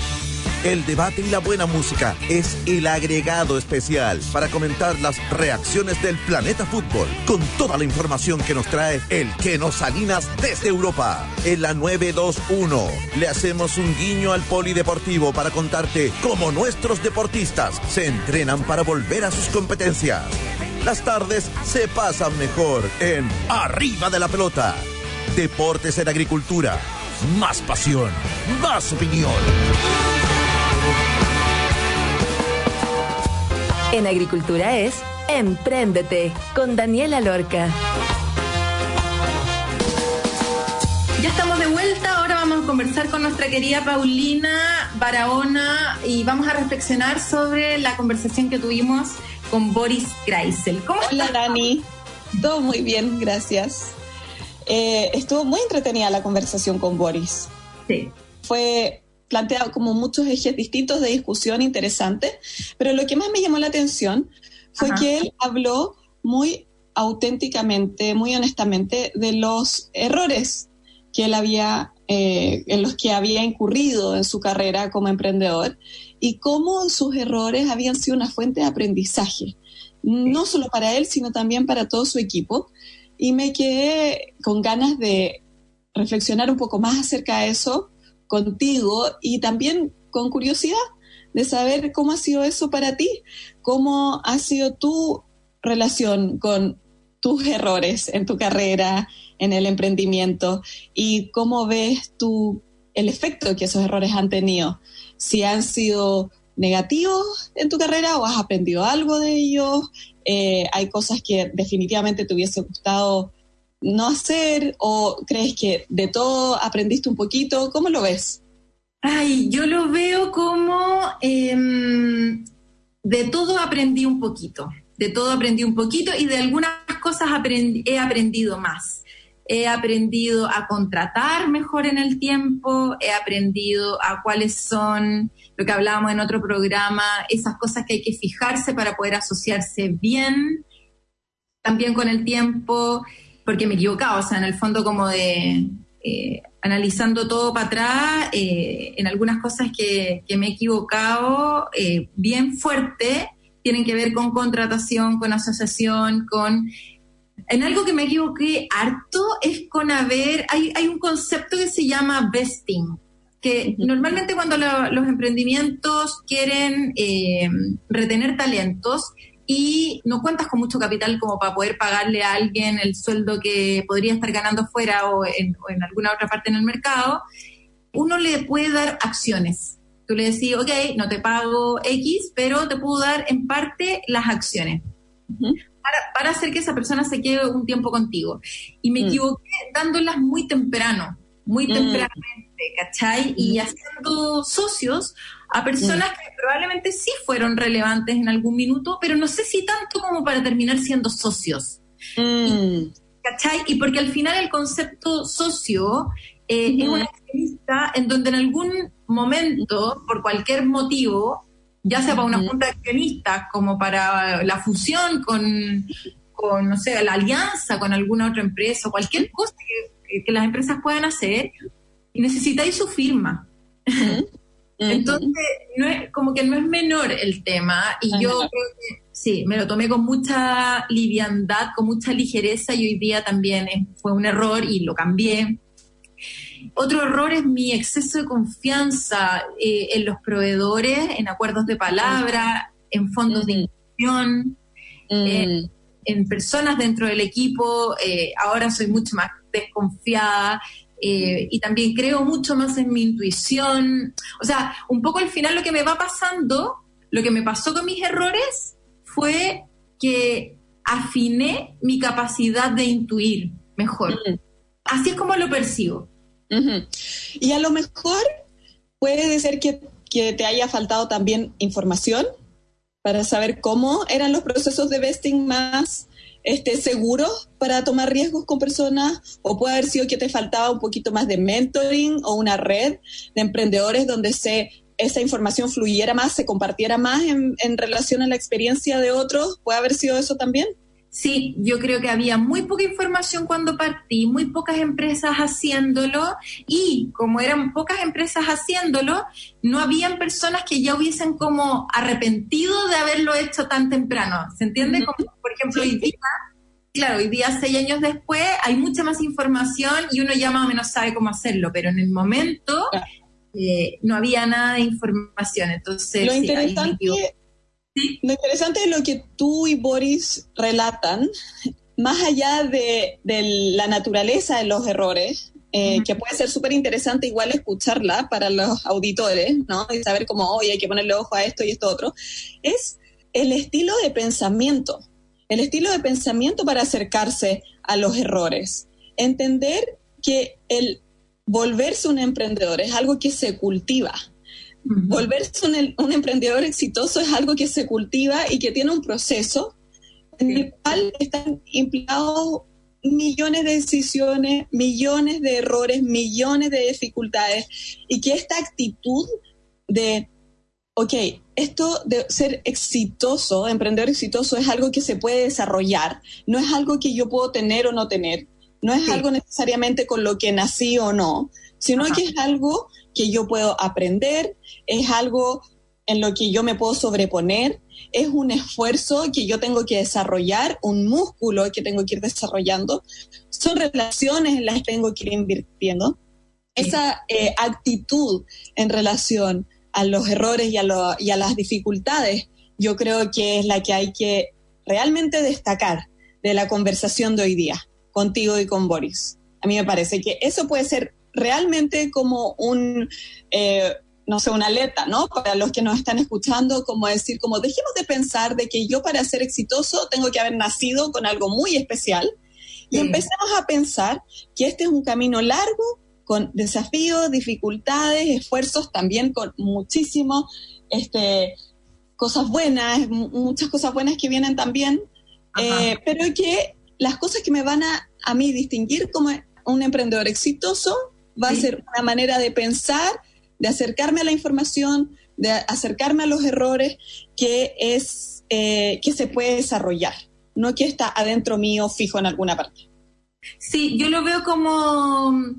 El debate y la buena música es el agregado especial para comentar las reacciones del planeta fútbol con toda la información que nos trae el que nos Salinas desde Europa. En la 921 le hacemos un guiño al polideportivo para contarte cómo nuestros deportistas se entrenan para volver a sus competencias. Las tardes se pasan mejor en Arriba de la Pelota. Deportes en Agricultura. Más pasión, más opinión. En Agricultura es Empréndete con Daniela Lorca. Ya estamos de vuelta, ahora vamos a conversar con nuestra querida Paulina Barahona y vamos a reflexionar sobre la conversación que tuvimos con Boris Kreisel. ¿Cómo Hola Dani, todo muy bien, gracias. Eh, estuvo muy entretenida la conversación con Boris. Sí. Fue plantea como muchos ejes distintos de discusión interesantes, pero lo que más me llamó la atención fue que él habló muy auténticamente, muy honestamente de los errores que él había, eh, en los que había incurrido en su carrera como emprendedor y cómo sus errores habían sido una fuente de aprendizaje, no solo para él, sino también para todo su equipo. Y me quedé con ganas de reflexionar un poco más acerca de eso contigo y también con curiosidad de saber cómo ha sido eso para ti, cómo ha sido tu relación con tus errores en tu carrera, en el emprendimiento y cómo ves tú el efecto que esos errores han tenido, si han sido negativos en tu carrera o has aprendido algo de ellos, Eh, ¿Hay cosas que definitivamente te hubiese gustado no hacer? ¿O crees que de todo aprendiste un poquito? ¿Cómo lo ves? Ay, yo lo veo como em, de todo aprendí un poquito. De todo aprendí un poquito y de algunas cosas he aprendido más he aprendido a contratar mejor en el tiempo, he aprendido a cuáles son, lo que hablábamos en otro programa, esas cosas que hay que fijarse para poder asociarse bien, también con el tiempo, porque me he equivocado, o sea, en el fondo como de... Eh, analizando todo para atrás, eh, en algunas cosas que, me he equivocado eh, bien fuerte, tienen que ver con contratación, con asociación, con en algo que me equivoqué harto es con haber, hay, hay un concepto que se llama vesting, que normalmente cuando los emprendimientos quieren retener talentos y no cuentas con mucho capital como para poder pagarle a alguien el sueldo que podría estar ganando fuera o en, o en alguna otra parte en el mercado, uno le puede dar acciones. Tú le decís, ok, no te pago X, pero te puedo dar en parte las acciones para, hacer que esa persona se quede un tiempo contigo. Y me mm. equivoqué dándolas muy temprano, muy mm. tempranamente, ¿cachai? Y haciendo socios a personas mm. que probablemente sí fueron relevantes en algún minuto, pero no sé si tanto como para terminar siendo socios. ¿Cachai? Y porque al final el concepto socio eh, es una accionista en donde en algún momento, por cualquier motivo, ya sea para una junta de accionistas, como para la fusión con, con, no sé, la alianza con alguna otra empresa, cualquier cosa que, las empresas puedan hacer, y necesitáis su firma. Entonces, no es, como que no es menor el tema, y yo creo que sí, me lo tomé con mucha liviandad, con mucha ligereza, y hoy día también fue un error y lo cambié. Otro error es mi exceso de confianza eh, en los proveedores, en acuerdos de palabra, en fondos de inversión, mm. en personas dentro del equipo. Eh, ahora soy mucho más desconfiada. Eh, y también creo mucho más en mi intuición. O sea, un poco al final lo que me va pasando, lo que me pasó con mis errores fue que afiné mi capacidad de intuir mejor. Así es como lo percibo. Y a lo mejor puede ser que, te haya faltado también información para saber cómo eran los procesos de vesting más este, seguros para tomar riesgos con personas, o puede haber sido que te faltaba un poquito más de mentoring o una red de emprendedores donde se, esa información fluyera más, se compartiera más en, en relación a la experiencia de otros. ¿Puede haber sido eso también? Sí, yo creo que había muy poca información cuando partí, muy pocas empresas haciéndolo y como eran pocas empresas haciéndolo, no habían personas que ya hubiesen como arrepentido de haberlo hecho tan temprano. ¿Se entiende? Como, por ejemplo, hoy día, claro, hoy día, seis años después, hay mucha más información y uno ya más o menos sabe cómo hacerlo, pero en el momento eh, no había nada de información. Entonces, lo interesante lo interesante de lo que tú y Boris relatan, más allá de, la naturaleza de los errores, eh, que puede ser súper interesante igual escucharla para los auditores, ¿no? Y saber cómo, hoy hay que ponerle ojo a esto y esto otro, es el estilo de pensamiento, el estilo de pensamiento para acercarse a los errores. Entender que el volverse un emprendedor es algo que se cultiva, Volverse un, emprendedor exitoso es algo que se cultiva y que tiene un proceso en el cual están implicados millones de decisiones, millones de errores, millones de dificultades y que esta actitud de, ok, esto de ser exitoso, emprendedor exitoso es algo que se puede desarrollar, no es algo que yo puedo tener o no tener, no es algo necesariamente con lo que nací o no, sino que es algo que yo puedo aprender, es algo en lo que yo me puedo sobreponer, es un esfuerzo que yo tengo que desarrollar, un músculo que tengo que ir desarrollando, son relaciones en las que tengo que ir invirtiendo. Esa eh, actitud en relación a los errores y a, y a las dificultades, yo creo que es la que hay que realmente destacar de la conversación de hoy día, contigo y con Boris. A mí me parece que eso puede ser realmente como un, eh, no sé, una alerta, ¿no? Para los que nos están escuchando, como decir, como dejemos de pensar de que yo para ser exitoso tengo que haber nacido con algo muy especial y empecemos a pensar que este es un camino largo, con desafíos, dificultades, esfuerzos, también con muchísimo, este, cosas buenas, muchas cosas buenas que vienen también, eh, pero que las cosas que me van a, a mí distinguir como un emprendedor exitoso va a ser una manera de pensar, de acercarme a la información, de acercarme a los errores, que es eh, que se puede desarrollar, no que está adentro mío fijo en alguna parte. Sí, yo lo veo como,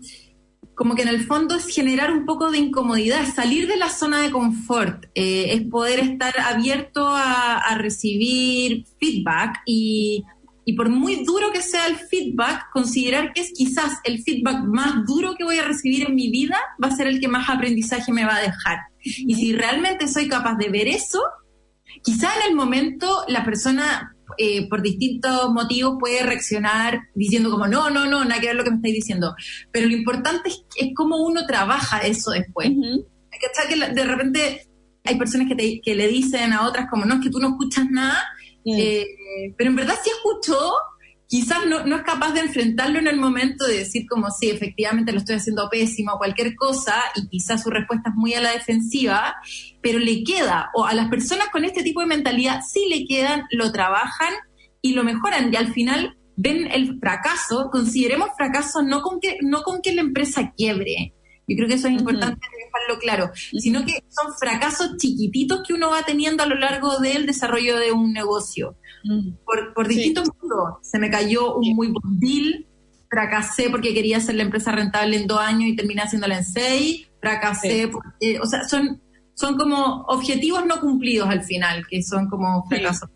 como que en el fondo es generar un poco de incomodidad, salir de la zona de confort, eh, es poder estar abierto a, a recibir feedback y y por muy duro que sea el feedback, considerar que es quizás el feedback más duro que voy a recibir en mi vida va a ser el que más aprendizaje me va a dejar. Y si realmente soy capaz de ver eso, quizá en el momento la persona eh, por distintos motivos puede reaccionar diciendo como no, no, no, nada que ver lo que me estáis diciendo. Pero lo importante es, es cómo uno trabaja eso después. que de repente hay personas que, que le dicen a otras como no, es que tú no escuchas nada eh, pero en verdad si escuchó, quizás no, no, es capaz de enfrentarlo en el momento de decir como sí, efectivamente lo estoy haciendo pésimo o cualquier cosa y quizás su respuesta es muy a la defensiva, pero le queda, o a las personas con este tipo de mentalidad sí le quedan, lo trabajan y lo mejoran y al final ven el fracaso, consideremos fracaso no con que, no con que la empresa quiebre, yo creo que eso es importante dejarlo claro, sino que son fracasos chiquititos que uno va teniendo a lo largo del desarrollo de un negocio. Por, distintos mundos. Se me cayó un muy buen deal, fracasé porque quería hacer la empresa rentable en dos años y terminé haciéndola en seis, fracasé, porque, o sea, son, son como objetivos no cumplidos al final, que son como fracasos.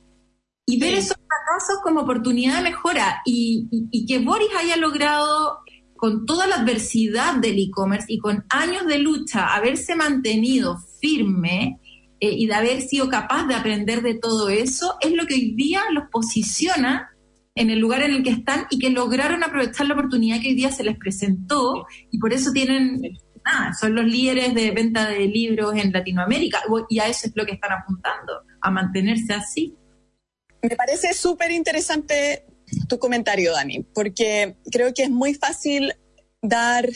Y ver esos fracasos como oportunidad de mejora y, y que Boris haya logrado con toda la adversidad del e-commerce y con años de lucha, haberse mantenido firme eh, y de haber sido capaz de aprender de todo eso, es lo que hoy día los posiciona en el lugar en el que están y que lograron aprovechar la oportunidad que hoy día se les presentó. Y por eso tienen, nada, son los líderes de venta de libros en Latinoamérica. Y a eso es lo que están apuntando, a mantenerse así. Me parece súper interesante tu comentario, Dani, porque creo que es muy fácil dar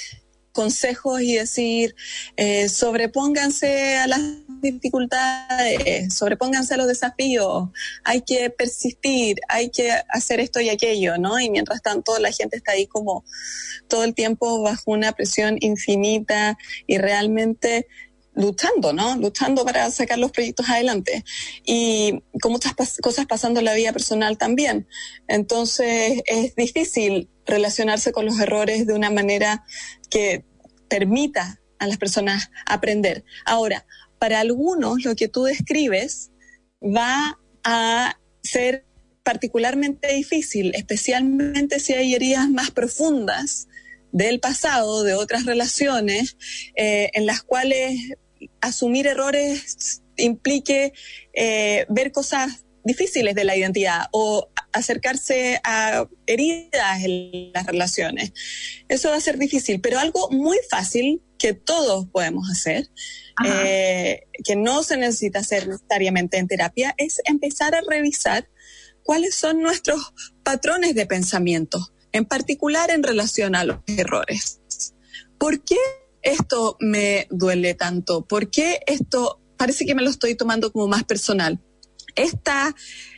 consejos y decir, eh, sobrepónganse a las dificultades, sobrepónganse a los desafíos, hay que persistir, hay que hacer esto y aquello, ¿no? Y mientras tanto la gente está ahí como todo el tiempo bajo una presión infinita y realmente luchando, ¿no? Luchando para sacar los proyectos adelante. Y con muchas cosas pasando en la vida personal también. Entonces es difícil relacionarse con los errores de una manera que permita a las personas aprender. Ahora, para algunos lo que tú describes va a ser particularmente difícil, especialmente si hay heridas más profundas del pasado, de otras relaciones, eh, en las cuales asumir errores implique eh, ver cosas difíciles de la identidad o acercarse a heridas en las relaciones. Eso va a ser difícil, pero algo muy fácil que todos podemos hacer, eh, que no se necesita hacer necesariamente en terapia, es empezar a revisar cuáles son nuestros patrones de pensamiento, en particular en relación a los errores. ¿Por qué esto me duele tanto? ¿Por qué esto parece que me lo estoy tomando como más personal? Esta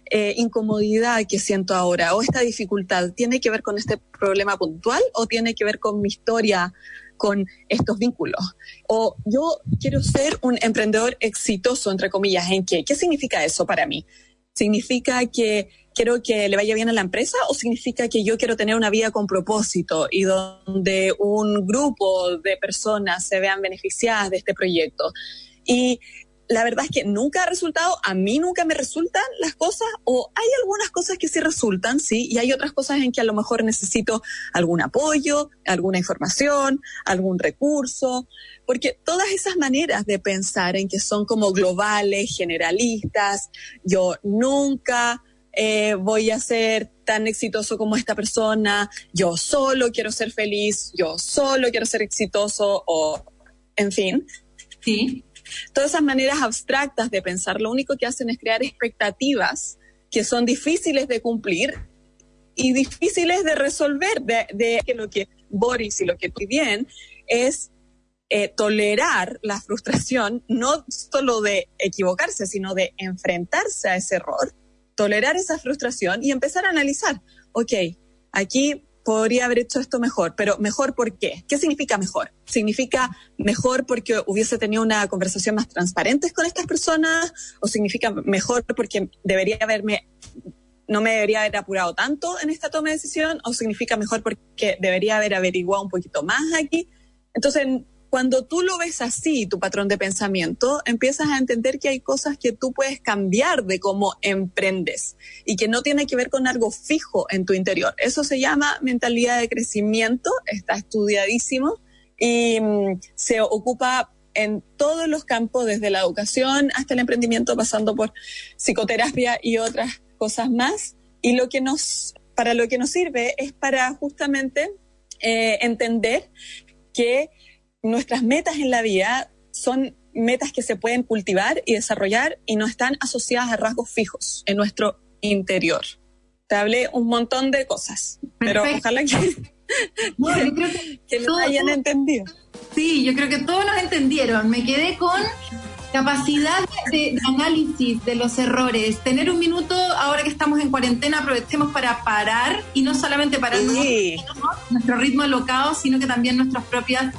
eh, incomodidad que siento ahora o esta dificultad, ¿tiene que ver con este problema puntual o tiene que ver con mi historia, con estos vínculos? O yo quiero ser un emprendedor exitoso, entre comillas, ¿en qué? ¿Qué significa eso para mí? ¿Significa que quiero que le vaya bien a la empresa o significa que yo quiero tener una vida con propósito y donde un grupo de personas se vean beneficiadas de este proyecto? Y la verdad es que nunca ha resultado, a mí nunca me resultan las cosas, o hay algunas cosas que sí resultan, sí, y hay otras cosas en que a lo mejor necesito algún apoyo, alguna información, algún recurso, porque todas esas maneras de pensar en que son como globales, generalistas, yo nunca eh, voy a ser tan exitoso como esta persona, yo solo quiero ser feliz, yo solo quiero ser exitoso, o en fin Sí. Todas esas maneras abstractas de pensar lo único que hacen es crear expectativas que son difíciles de cumplir y difíciles de resolver, de, que lo que Boris y lo que estoy bien es eh, tolerar la frustración, no solo de equivocarse, sino de enfrentarse a ese error, tolerar esa frustración y empezar a analizar, ok, aquí podría haber hecho esto mejor, pero mejor ¿por qué? ¿Qué significa mejor? ¿Significa mejor porque hubiese tenido una conversación más transparente con estas personas? ¿O significa mejor porque debería haberme, no me debería haber apurado tanto en esta toma de decisión? ¿O significa mejor porque debería haber averiguado un poquito más aquí? Entonces, cuando tú lo ves así, tu patrón de pensamiento, empiezas a entender que hay cosas que tú puedes cambiar de cómo emprendes y que no tiene que ver con algo fijo en tu interior. Eso se llama mentalidad de crecimiento, está estudiadísimo y mm, se ocupa en todos los campos, desde la educación hasta el emprendimiento, pasando por psicoterapia y otras cosas más. Y lo que nos, para lo que nos sirve es para justamente eh, entender que nuestras metas en la vida son metas que se pueden cultivar y desarrollar y no están asociadas a rasgos fijos en nuestro interior. Te hablé un montón de cosas, pero ojalá que, que, lo hayan entendido. Sí, yo creo que todos nos entendieron. Me quedé con capacidad de, análisis de los errores. Tener un minuto, ahora que estamos en cuarentena, aprovechemos para parar y no solamente parar nuestro ritmo alocado, sino que también nuestras propias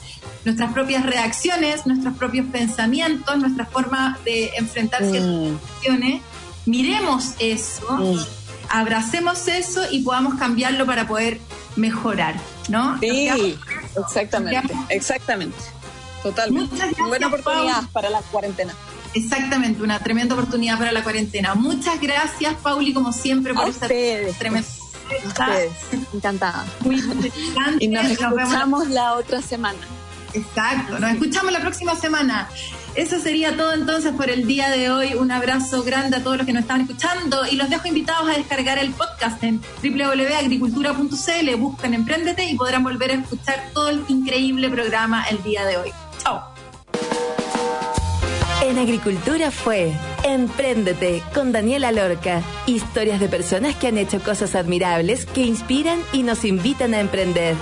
nuestras propias reacciones, nuestros propios pensamientos, nuestra forma de enfrentar mm. ciertas situaciones. Miremos eso, mm. abracemos eso y podamos cambiarlo para poder mejorar, ¿no? Sí, exactamente, exactamente. Totalmente. Buena oportunidad para la cuarentena. Exactamente, una tremenda oportunidad para la cuarentena. Muchas gracias, Pauli, como siempre, por esta tremenda. Encantada. Muy Y nos, escuchamos la otra semana. Exacto, nos escuchamos la próxima semana. Eso sería todo entonces por el día de hoy. Un abrazo grande a todos los que nos están escuchando y los dejo invitados a descargar el podcast en www.agricultura.cl. Buscan Emprendete y podrán volver a escuchar todo el increíble programa el día de hoy. Chao. En Agricultura fue Empréndete con Daniela Lorca. Historias de personas que han hecho cosas admirables que inspiran y nos invitan a emprender.